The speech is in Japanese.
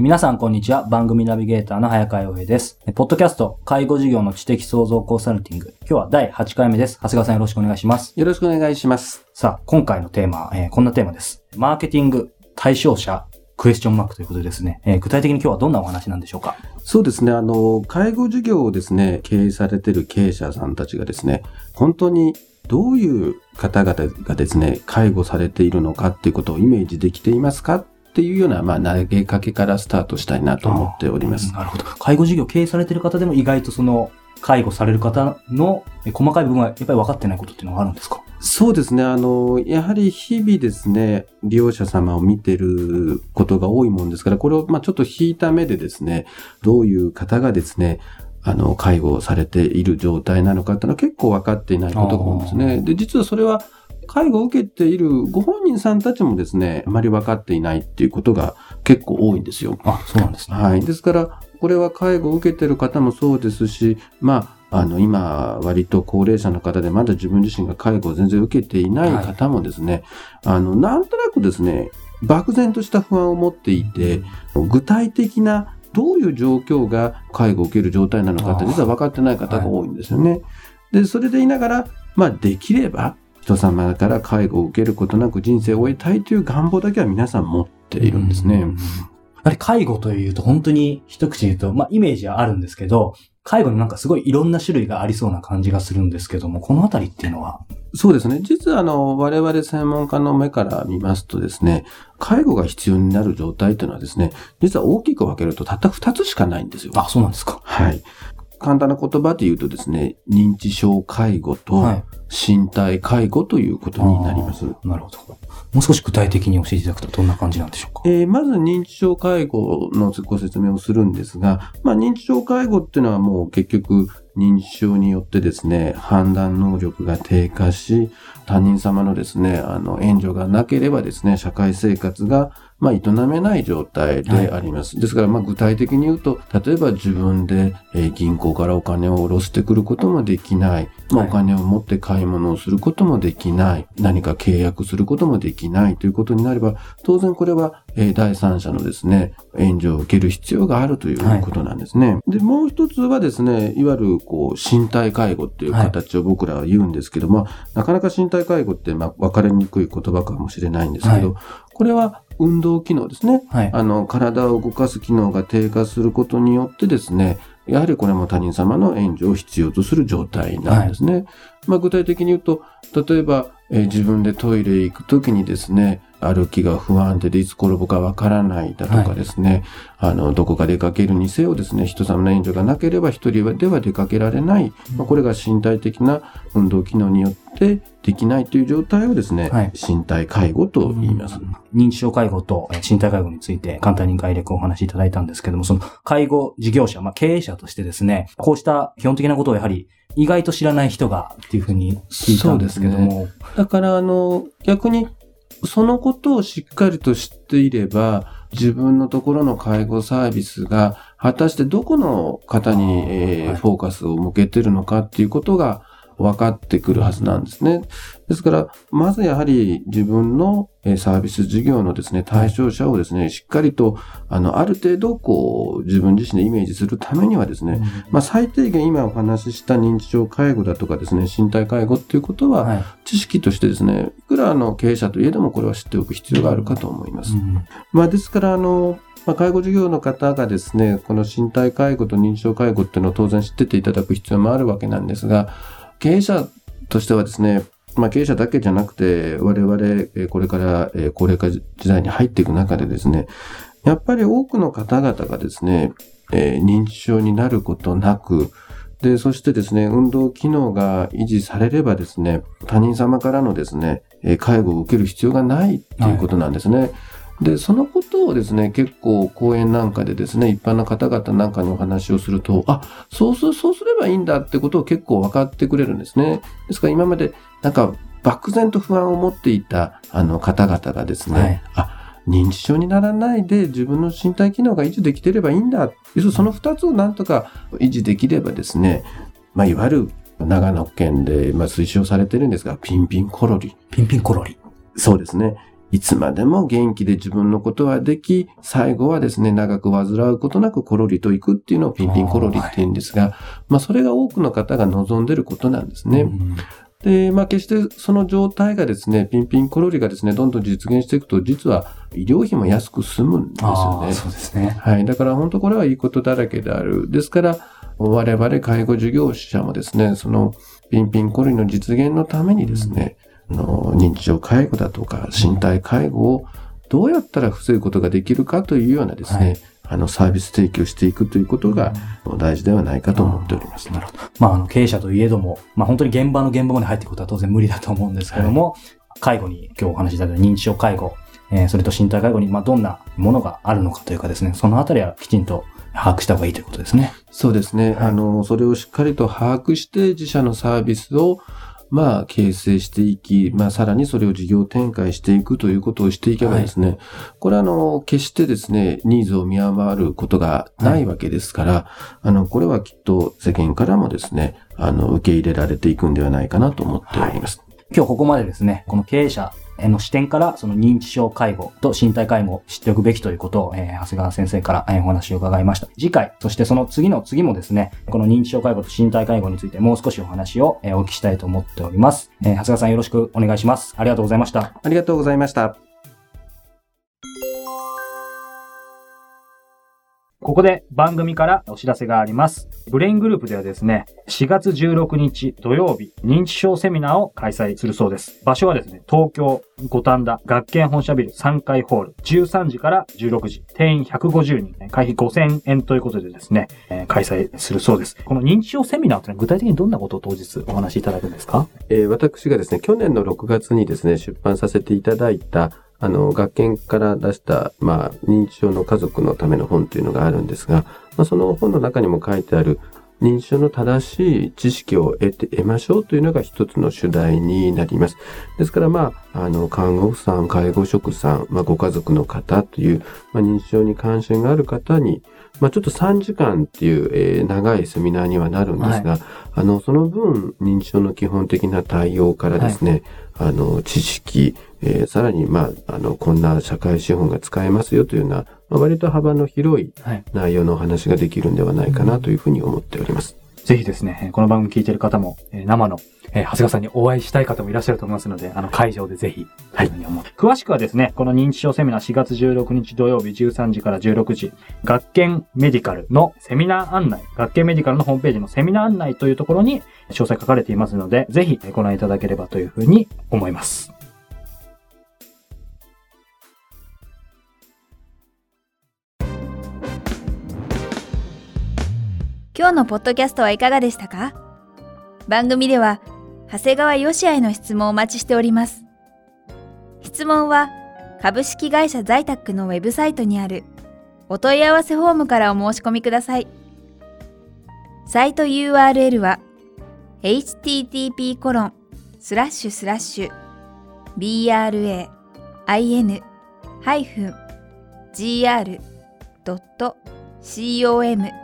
皆さん、こんにちは。番組ナビゲーターの早川洋平です。ポッドキャスト、介護事業の知的創造コンサルティング。今日は第8回目です。長谷川さんよろしくお願いします。よろしくお願いします。さあ、今回のテーマ、えー、こんなテーマです。マーケティング、対象者、クエスチョンマークということでですね、えー、具体的に今日はどんなお話なんでしょうか？そうですね、あの、介護事業をですね、経営されている経営者さんたちがですね、本当にどういう方々がですね、介護されているのかっていうことをイメージできていますか？っていうような、まあ、投げかけからスタートしたいなと思っております。なるほど。介護事業経営されている方でも意外とその、介護される方の細かい部分はやっぱり分かってないことっていうのはあるんですか？そうですね。あの、やはり日々ですね、利用者様を見てることが多いもんですから、これをまあちょっと引いた目でですね、どういう方がですね、あの、介護をされている状態なのかっていうのは結構分かっていないことが多いんですね。で、実はそれは介護を受けているご本人さんたちもですね、あまり分かっていないっていうことが結構多いんですよ。あ、そうなんですね。はい。ですから、これは介護を受けている方もそうですし、まあ、あの、今、割と高齢者の方でまだ自分自身が介護を全然受けていない方もですね、はい、あの、なんとなくですね、漠然とした不安を持っていて、具体的などういう状況が介護を受ける状態なのかって実は分かってない方が多いんですよね。はい、で、それで言いながら、まあ、できれば、人様から介護を受けることなく人生を終えたいという願望だけは皆さん持っているんですね。やはり介護というと本当に一口言うと、まあイメージはあるんですけど、介護になんかすごいいろんな種類がありそうな感じがするんですけども、このあたりっていうのは？そうですね。実はあの、我々専門家の目から見ますとですね、介護が必要になる状態というのはですね、実は大きく分けるとたった2つしかないんですよ。あ、そうなんですか。はい。簡単な言葉で言うとですね、認知症介護と身体介護ということになります。はい、なるほど。もう少し具体的に教えていただくとどんな感じなんでしょうか？えー、まず認知症介護のご説明をするんですが、まあ認知症介護っていうのはもう結局認知症によってですね、判断能力が低下し、他人様のですね、あの援助がなければですね、社会生活がまあ、営めない状態であります。はい、ですから、まあ、具体的に言うと、例えば自分で、えー、銀行からお金を下ろしてくることもできない。まあ、お金を持って買い物をすることもできない。何か契約することもできないということになれば、当然これは、えー、第三者のですね、援助を受ける必要があるということなんですね。はい、で、もう一つはですね、いわゆる、こう、身体介護っていう形を僕らは言うんですけども、はい、なかなか身体介護って、まあ、分かりにくい言葉かもしれないんですけど、これは運動機能ですね。はい、あの、体を動かす機能が低下することによってですね、やはりこれも他人様の援助を必要とする状態なんですね。はい、まあ、具体的に言うと、例えば、えー、自分でトイレ行くときにですね、歩きが不安定でいつ転ぶかわからないだとかですね、はい、あの、どこか出かけるにせよですね、人様の援助がなければ一人では出かけられない、まあ、これが身体的な運動機能によってできないという状態をですね、はい、身体介護と言います。認知症介護と身体介護について簡単に概略をお話しいただいたんですけども、その介護事業者、まあ、経営者としてですね、こうした基本的なことをやはり意外と知らない人がっていうふうに聞いたんですけども。ね、だから、あの、逆にそのことをしっかりと知っていれば、自分のところの介護サービスが果たしてどこの方に、えー、フォーカスを向けてるのかっていうことが分かってくるはずなんですね。ですから、まずやはり自分のサービス事業のですね、対象者をですね、しっかりと、あの、ある程度、こう、自分自身でイメージするためにはですね、まあ、最低限今お話しした認知症介護だとかですね、身体介護っていうことは、知識としてですね、いくらの経営者といえどもこれは知っておく必要があるかと思います。まあ、ですから、あの、まあ、介護事業の方がですね、この身体介護と認知症介護っていうのを当然知ってていただく必要もあるわけなんですが、経営者としてはですね、まあ、経営者だけじゃなくて、我々、これから、高齢化時代に入っていく中でですね、やっぱり多くの方々がですね、えー認知症になることなく、で、そしてですね、運動機能が維持されればですね、他人様からのですね、介護を受ける必要がないっていうことなんですね。で、そのことをですね、結構講演なんかでですね、一般の方々なんかにお話をすると、あ、そうす、そうすればいいんだってことを結構分かってくれるんですね。ですから今までなんか漠然と不安を持っていたあの方々がですね、はいあ、認知症にならないで自分の身体機能が維持できてればいいんだ。要するにその二つをなんとか維持できればですね、まあ、いわゆる長野県で、まあ、推奨されてるんですが、ピンピンコロリ。ピンピンコロリ。そうですね。いつまでも元気で自分のことはでき、最後はですね、長く患うことなくコロリと行くっていうのをピンピンコロリって言うんですが、まあそれが多くの方が望んでることなんですね。うんで、まあ決してその状態がですね、ピンピンコロリがですね、どんどん実現していくと、実は医療費も安く済むんですよね。そうですね。はい。だから本当これはいいことだらけである。ですから、我々介護事業者もですね、そのピンピンコロリの実現のためにですね、あの認知症介護だとか身体介護をどうやったら防ぐことができるかというようなですね、はいあのサービス提供していくということが大事ではないかと思っております。なるほど。まあ、あの、経営者といえども、まあ、本当に現場の現場まで入っていくことは当然無理だと思うんですけども、介護に今日お話しいただいた認知症介護、えーそれと身体介護に、まあ、どんなものがあるのかというかですね、そのあたりはきちんと把握した方がいいということですね。そうですね。はいあの、それをしっかりと把握して自社のサービスをまあ、形成していき、まあ、さらにそれを事業展開していくということをしていけばですね、これはあの、決してですね、ニーズを見余ることがないわけですから、あの、これはきっと世間からもですね、あの、受け入れられていくんではないかなと思っております。今日ここまでですね、この経営者の視点から、その認知症介護と身体介護を知っておくべきということを、えー長谷川先生から、えお話を伺いました。次回、そしてその次の次もですね、この認知症介護と身体介護についてもう少しお話を、えお聞きしたいと思っております。えー長谷川さんよろしくお願いします。ありがとうございました。ありがとうございました。ここで番組からお知らせがあります。ブレイングループではですね、4月16日土曜日、認知症セミナーを開催するそうです。場所はですね、東京五反田学研本社ビル3階ホール、13時から16時、定員150人、会費5000円ということでですね、えー開催するそうです。この認知症セミナーというのは具体的にどんなことを当日お話しいただくんですか？えー私がですね、去年の6月にですね、出版させていただいた、あの、学研から出した、まあ、認知症の家族のための本というのがあるんですが、まあ、その本の中にも書いてある、認知症の正しい知識を得て、得ましょうというのが一つの主題になります。ですから、まあ、あの、看護婦さん、介護職さん、まあ、ご家族の方という、まあ、認知症に関心がある方に、まあ、ちょっと3時間っていう、えー長いセミナーにはなるんですが、あの、その分、認知症の基本的な対応からですね、あの、知識、えーさらに、まあ、あの、こんな社会資本が使えますよというような、まあ、割と幅の広いはい。内容のお話ができるんではないかなというふうに思っております。ぜひですね、えーこの番組聞いている方も、えー生の、えー長谷川さんにお会いしたい方もいらっしゃると思いますので、あの、会場でぜひ、はい。詳しくはですね、この認知症セミナー4月16日土曜日13時から16時、学研メディカルのセミナー案内、学研メディカルのホームページのセミナー案内というところに詳細書かれていますので、ぜひえーご覧いただければというふうに思います。今日のポッドキャストはいかがでしたか？番組では長谷川よしあへの質問をお待ちしております。質問は株式会社在宅のウェブサイトにあるお問い合わせフォームからお申し込みください。サイト URL は http コロンスラッシュスラッシュ bra-in-gr.com